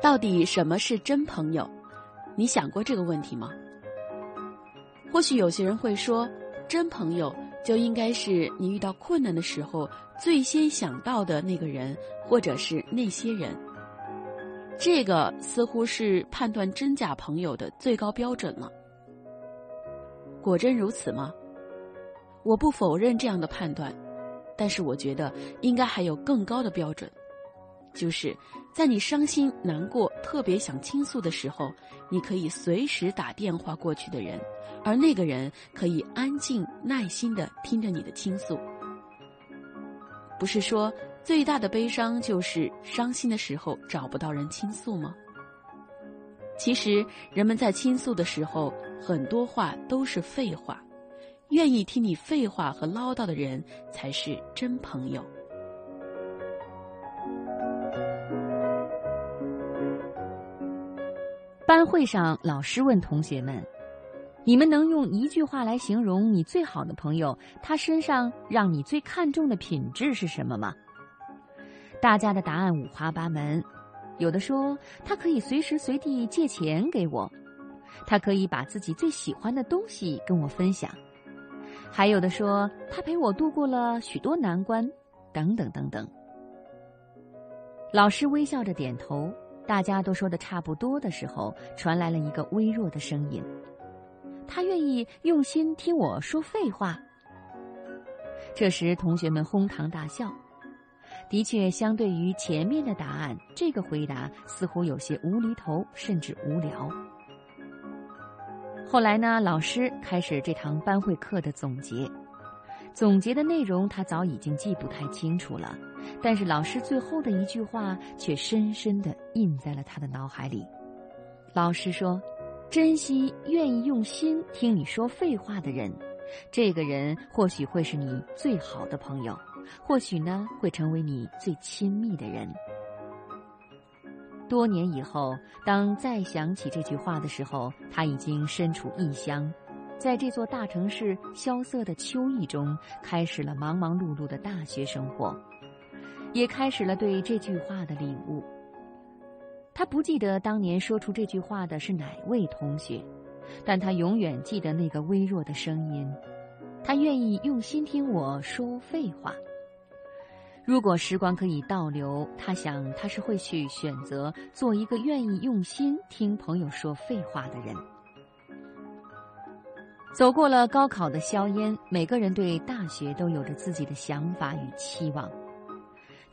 到底什么是真朋友？你想过这个问题吗？或许有些人会说，真朋友就应该是你遇到困难的时候最先想到的那个人，或者是那些人。这个似乎是判断真假朋友的最高标准了。果真如此吗？我不否认这样的判断，但是我觉得应该还有更高的标准。就是在你伤心难过、特别想倾诉的时候，你可以随时打电话过去的人，而那个人可以安静耐心的听着你的倾诉。不是说最大的悲伤就是伤心的时候找不到人倾诉吗？其实人们在倾诉的时候，很多话都是废话，愿意听你废话和唠叨的人才是真朋友。会上，老师问同学们：“你们能用一句话来形容你最好的朋友，他身上让你最看重的品质是什么吗？”大家的答案五花八门，有的说他可以随时随地借钱给我，他可以把自己最喜欢的东西跟我分享，还有的说他陪我度过了许多难关，等等等等。老师微笑着点头。大家都说的差不多的时候，传来了一个微弱的声音：“他愿意用心听我说废话。”这时，同学们哄堂大笑。的确，相对于前面的答案，这个回答似乎有些无厘头，甚至无聊。后来呢，老师开始这堂班会课的总结。总结的内容他早已经记不太清楚了，但是老师最后的一句话却深深地印在了他的脑海里。老师说：“珍惜愿意用心听你说废话的人，这个人或许会是你最好的朋友，或许呢会成为你最亲密的人。”多年以后，当再想起这句话的时候，他已经身处异乡。在这座大城市萧瑟的秋意中，开始了忙忙碌碌的大学生活，也开始了对这句话的领悟。他不记得当年说出这句话的是哪位同学，但他永远记得那个微弱的声音。他愿意用心听我说废话。如果时光可以倒流，他想他是会去选择做一个愿意用心听朋友说废话的人。走过了高考的硝烟，每个人对大学都有着自己的想法与期望。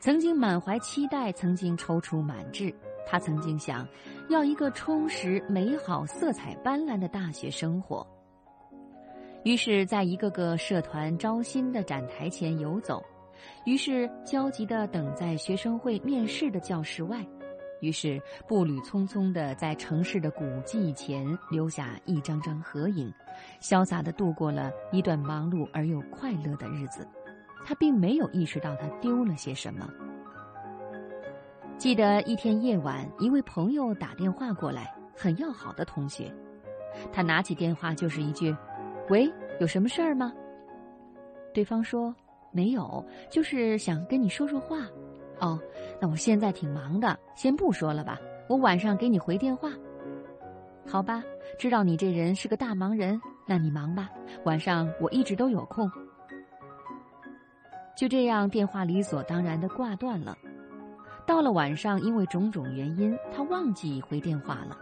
曾经满怀期待，曾经踌躇满志。他曾经想要一个充实、美好、色彩斑斓的大学生活。于是，在一个个社团招新的展台前游走，于是焦急地等在学生会面试的教室外。于是步履匆匆地在城市的古迹前留下一张张合影，潇洒地度过了一段忙碌而又快乐的日子。他并没有意识到他丢了些什么。记得一天夜晚，一位朋友打电话过来，很要好的同学。他拿起电话就是一句：“喂，有什么事儿吗？”对方说：“没有，就是想跟你说说话。”哦，那我现在挺忙的，先不说了吧。我晚上给你回电话。好吧，知道你这人是个大忙人，那你忙吧。晚上我一直都有空。就这样，电话理所当然的挂断了。到了晚上，因为种种原因，他忘记回电话了。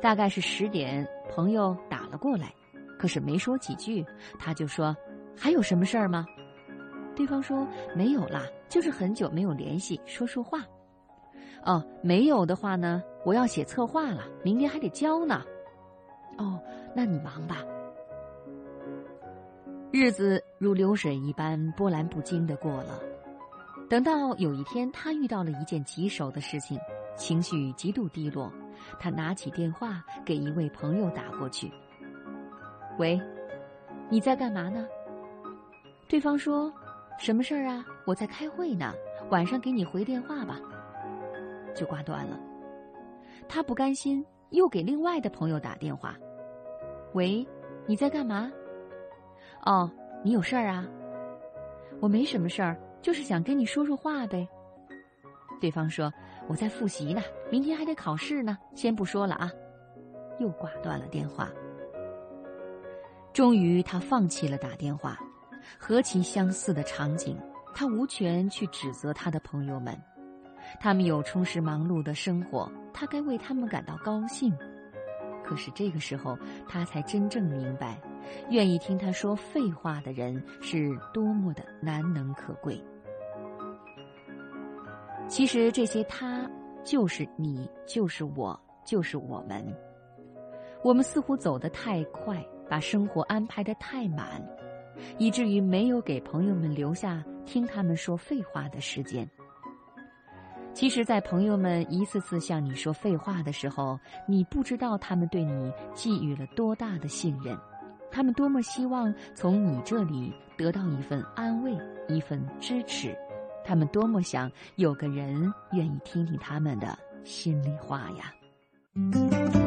大概是十点，朋友打了过来，可是没说几句，他就说：“还有什么事儿吗？”对方说：“没有啦，就是很久没有联系，说说话。”哦，没有的话呢，我要写策划了，明天还得交呢。哦，那你忙吧。日子如流水一般波澜不惊的过了。等到有一天，他遇到了一件棘手的事情，情绪极度低落。他拿起电话给一位朋友打过去：“喂，你在干嘛呢？”对方说。什么事儿啊？我在开会呢，晚上给你回电话吧。就挂断了。他不甘心，又给另外的朋友打电话。喂，你在干嘛？哦，你有事儿啊？我没什么事儿，就是想跟你说说话呗。对方说：“我在复习呢，明天还得考试呢，先不说了啊。”又挂断了电话。终于，他放弃了打电话。何其相似的场景！他无权去指责他的朋友们，他们有充实忙碌的生活，他该为他们感到高兴。可是这个时候，他才真正明白，愿意听他说废话的人是多么的难能可贵。其实这些他，就是你，就是我，就是我们。我们似乎走得太快，把生活安排得太满，以至于没有给朋友们留下听他们说废话的时间。其实，在朋友们一次次向你说废话的时候，你不知道他们对你寄予了多大的信任，他们多么希望从你这里得到一份安慰、一份支持，他们多么想有个人愿意听听他们的心里话呀。